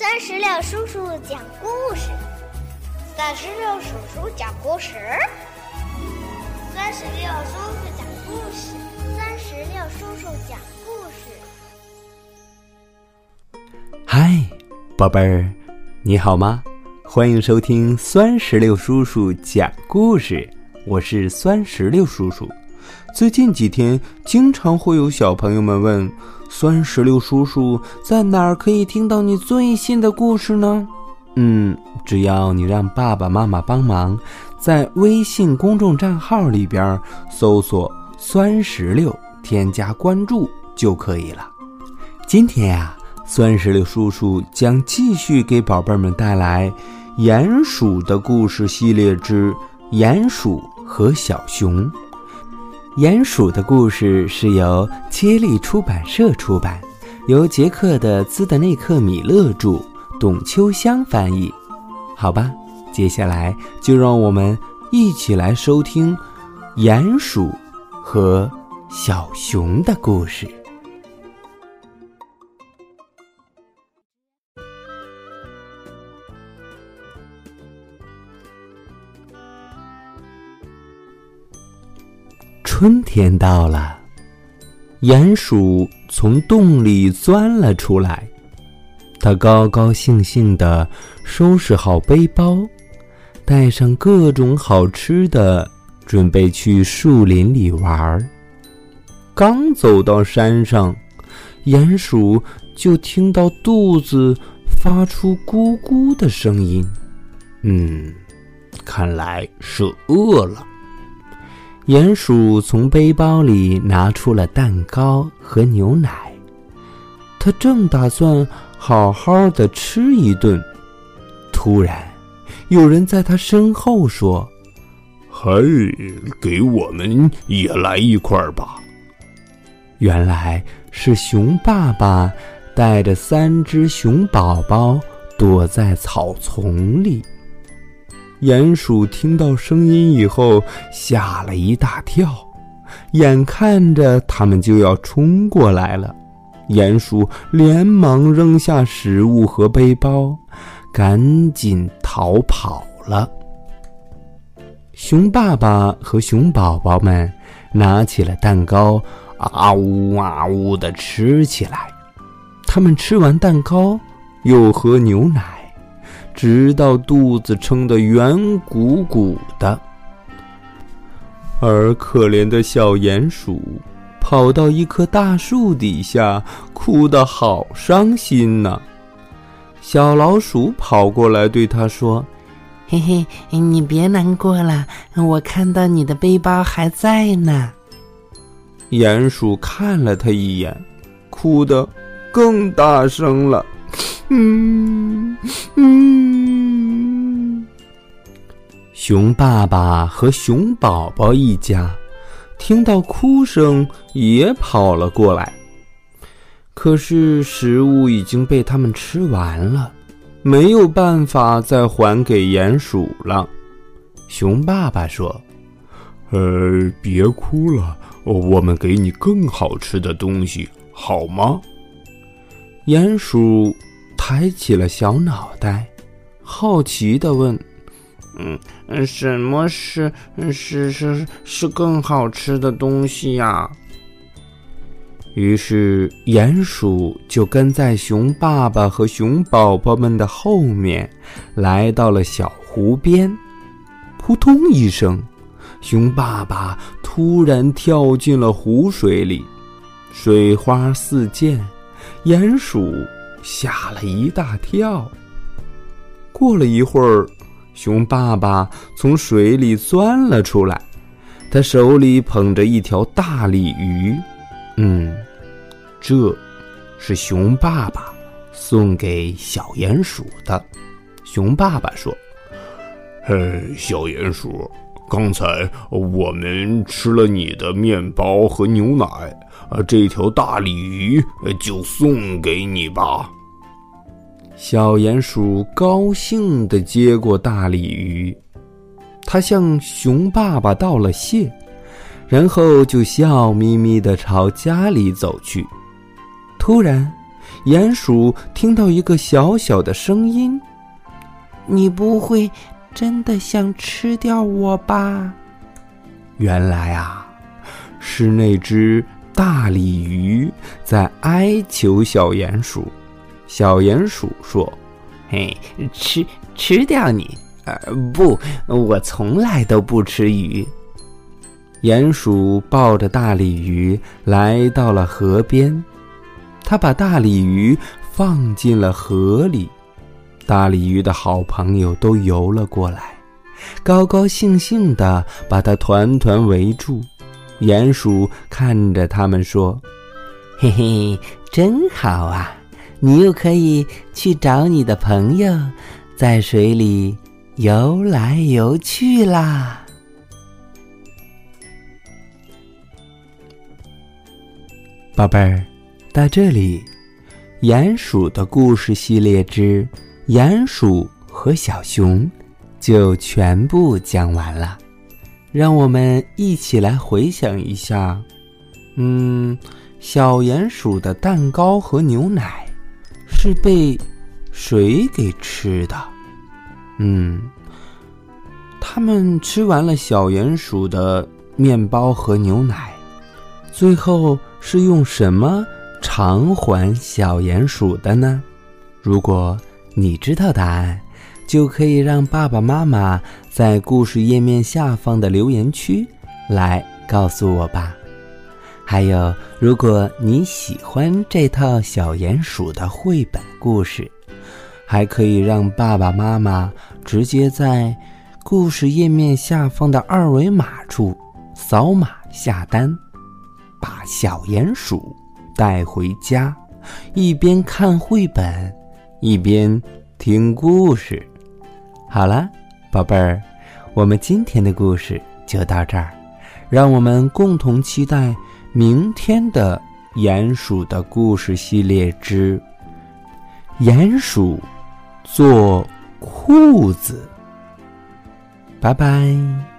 三十六叔叔讲故事，三十六叔叔讲故事，三十六叔叔讲故事，三十六叔叔讲故事。嗨，宝贝儿，你好吗？欢迎收听酸石榴叔叔讲故事，我是酸石榴叔叔。最近几天，经常会有小朋友们问。酸石榴叔叔在哪儿可以听到你最新的故事呢？嗯，只要你让爸爸妈妈帮忙，在微信公众账号里边搜索“酸石榴”，添加关注就可以了。今天呀，酸石榴叔叔将继续给宝贝们带来《鼹鼠的故事系列之鼹鼠和小熊》。鼹鼠的故事是由接力出版社出版，由捷克的兹德内克米勒著，董秋香翻译。好吧，接下来就让我们一起来收听鼹鼠和小熊的故事。春天到了，鼹鼠从洞里钻了出来。它高高兴兴地收拾好背包，带上各种好吃的，准备去树林里玩儿。刚走到山上，鼹鼠就听到肚子发出咕咕的声音。嗯，看来是饿了。鼹鼠从背包里拿出了蛋糕和牛奶，他正打算好好的吃一顿，突然，有人在他身后说：“嘿，给我们也来一块吧。”原来是熊爸爸带着三只熊宝宝躲在草丛里。鼹鼠听到声音以后，吓了一大跳，眼看着他们就要冲过来了，鼹鼠连忙扔下食物和背包，赶紧逃跑了。熊爸爸和熊宝宝们拿起了蛋糕，啊呜啊呜的吃起来。他们吃完蛋糕，又喝牛奶。直到肚子撑得圆鼓鼓的，而可怜的小鼹鼠跑到一棵大树底下，哭得好伤心呐。小老鼠跑过来对他说：“嘿嘿，你别难过了，我看到你的背包还在呢。”鼹鼠看了他一眼，哭得更大声了。嗯嗯，熊爸爸和熊宝宝一家听到哭声也跑了过来。可是食物已经被他们吃完了，没有办法再还给鼹鼠了。熊爸爸说：“呃，别哭了，我们给你更好吃的东西，好吗？”鼹鼠。抬起了小脑袋，好奇的问：“嗯，什么是是是是更好吃的东西呀？”于是鼹鼠就跟在熊爸爸和熊宝宝们的后面，来到了小湖边。扑通一声，熊爸爸突然跳进了湖水里，水花四溅，鼹鼠。吓了一大跳。过了一会儿，熊爸爸从水里钻了出来，他手里捧着一条大鲤鱼。嗯，这是熊爸爸送给小鼹鼠的。熊爸爸说：“嘿，小鼹鼠，刚才我们吃了你的面包和牛奶。”啊，这条大鲤鱼就送给你吧。小鼹鼠高兴地接过大鲤鱼，他向熊爸爸道了谢，然后就笑眯眯地朝家里走去。突然，鼹鼠听到一个小小的声音：“你不会真的想吃掉我吧？”原来啊，是那只大鲤鱼在哀求小鼹鼠。小鼹鼠说：“嘿，吃吃掉你？呃，不，我从来都不吃鱼。”鼹鼠抱着大鲤鱼来到了河边，他把大鲤鱼放进了河里，大鲤鱼的好朋友都游了过来，高高兴兴地把它团团围住。鼹鼠看着他们说：“嘿嘿，真好啊！你又可以去找你的朋友，在水里游来游去啦。”宝贝儿，到这里，鼹鼠的故事系列之《鼹鼠和小熊》就全部讲完了。让我们一起来回想一下，嗯，小鼹鼠的蛋糕和牛奶是被谁给吃的？嗯，他们吃完了小鼹鼠的面包和牛奶，最后。是用什么偿还小鼹鼠的呢？如果你知道答案，就可以让爸爸妈妈在故事页面下方的留言区来告诉我吧。还有，如果你喜欢这套小鼹鼠的绘本故事，还可以让爸爸妈妈直接在故事页面下方的二维码处扫码下单。把小鼹鼠带回家，一边看绘本，一边听故事。好了，宝贝儿，我们今天的故事就到这儿，让我们共同期待明天的鼹鼠的故事系列之《鼹鼠做裤子》。拜拜。